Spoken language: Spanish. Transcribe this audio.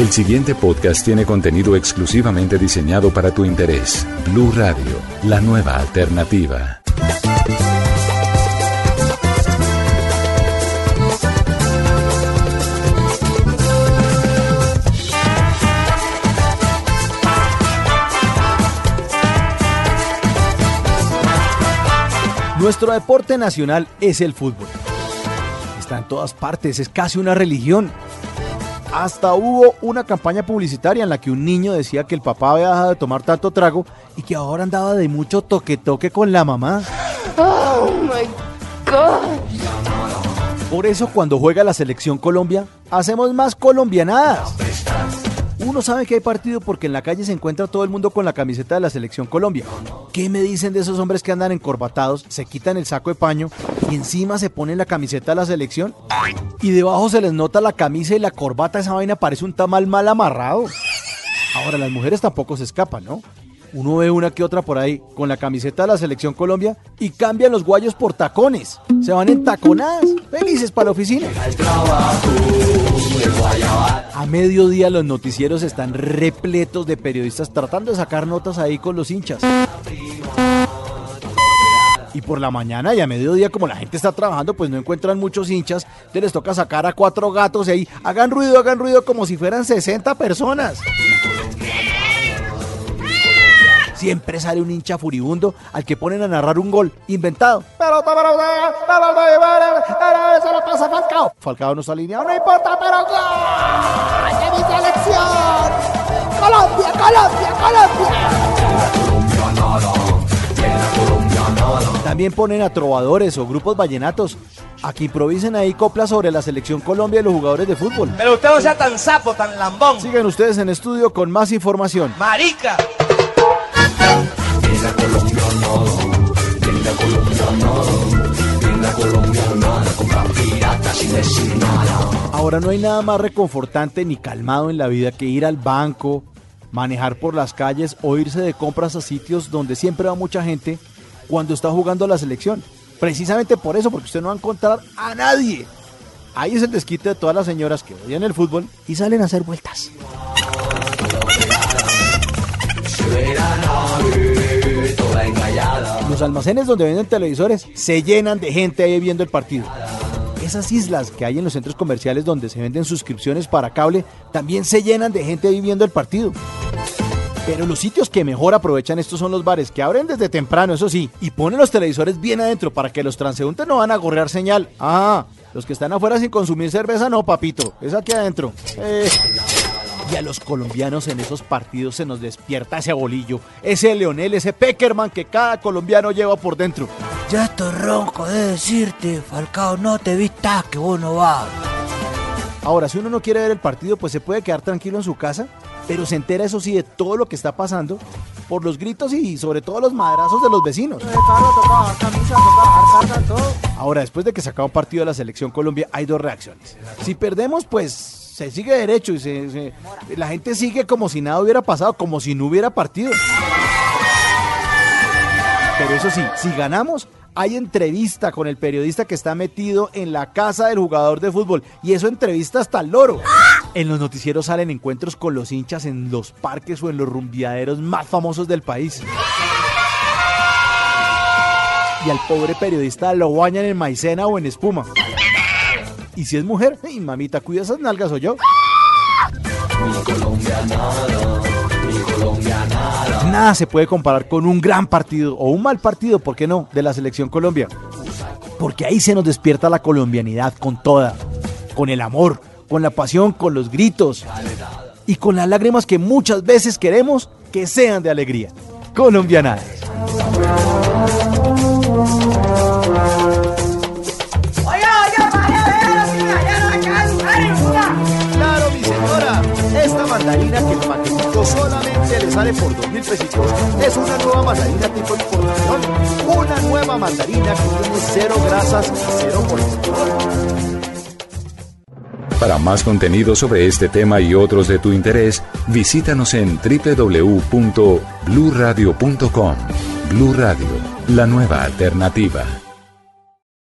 El siguiente podcast tiene contenido exclusivamente diseñado para tu interés. Blue Radio, la nueva alternativa. Nuestro deporte nacional es el fútbol. Está en todas partes, es casi una religión. Hasta hubo una campaña publicitaria en la que un niño decía que el papá había dejado de tomar tanto trago y que ahora andaba de mucho toque-toque con la mamá. Oh my god. Por eso cuando juega la selección Colombia, hacemos más colombianadas. Uno sabe que hay partido porque en la calle se encuentra todo el mundo con la camiseta de la selección Colombia. ¿Qué me dicen de esos hombres que andan encorbatados, se quitan el saco de paño y encima se ponen la camiseta de la selección? Y debajo se les nota la camisa y la corbata, esa vaina parece un tamal mal amarrado. Ahora, las mujeres tampoco se escapan, ¿no? Uno ve una que otra por ahí con la camiseta de la selección Colombia y cambian los guayos por tacones. Se van en taconadas, felices para la oficina. A mediodía los noticieros están repletos de periodistas tratando de sacar notas ahí con los hinchas. Y por la mañana y a mediodía, como la gente está trabajando, pues no encuentran muchos hinchas. Entonces les toca sacar a cuatro gatos y ahí hagan ruido, hagan ruido como si fueran 60 personas. Siempre sale un hincha furibundo al que ponen a narrar un gol inventado. Pero, pero, pero, se lo pasa Falcao. Falcao no está alineado, no importa, pero ¡gol! ¡De mi selección! ¡Colombia, Colombia, Colombia! También ponen a trovadores o grupos vallenatos a que improvisen ahí coplas sobre la selección Colombia y los jugadores de fútbol. Pero usted no sea tan sapo, tan lambón. Sigan ustedes en estudio con más información. Marica. Ahora no hay nada más reconfortante ni calmado en la vida que ir al banco, manejar por las calles o irse de compras a sitios donde siempre va mucha gente cuando está jugando la selección. Precisamente por eso, porque usted no va a encontrar a nadie. Ahí es el desquite de todas las señoras que odian el fútbol y salen a hacer vueltas. Los almacenes donde venden televisores se llenan de gente ahí viendo el partido. Esas islas que hay en los centros comerciales donde se venden suscripciones para cable también se llenan de gente ahí viendo el partido. Pero los sitios que mejor aprovechan estos son los bares, que abren desde temprano, eso sí, y ponen los televisores bien adentro para que los transeúntes no van a gorrear señal. Ah, los que están afuera sin consumir cerveza, no, papito, es aquí adentro. Eh. Y a los colombianos en esos partidos se nos despierta ese bolillo, ese Leonel, ese Peckerman que cada colombiano lleva por dentro. Ya estoy ronco de decirte, Falcao, no te vistas que vos no vas. Ahora, si uno no quiere ver el partido, pues se puede quedar tranquilo en su casa, pero se entera, eso sí, de todo lo que está pasando por los gritos y sobre todo los madrazos de los vecinos. Ahora, después de que se acaba un partido de la selección Colombia, hay dos reacciones. Si perdemos, pues se sigue derecho y se, la gente sigue como si nada hubiera pasado, como si no hubiera partido. Pero eso sí, si ganamos, hay entrevista con el periodista que está metido en la casa del jugador de fútbol. Y eso entrevista hasta el loro. En los noticieros salen encuentros con los hinchas en los parques o en los rumbiaderos más famosos del país. Y al pobre periodista lo bañan en maicena o en espuma. Y si es mujer, ¡ay, mamita, cuida esas nalgas o yo! Nada se puede comparar con un gran partido o un mal partido, ¿por qué no?, de la selección Colombia. Porque ahí se nos despierta la colombianidad con toda, con el amor, con la pasión, con los gritos y con las lágrimas que muchas veces queremos que sean de alegría. Colombianadas. Por dos mil pesitos. Es una nueva mandarina tipo importación. Una nueva mandarina que tiene cero grasas cero colesterol. Para más contenido sobre este tema y otros de tu interés, visítanos en www.bluradio.com. Blu Radio, la nueva alternativa.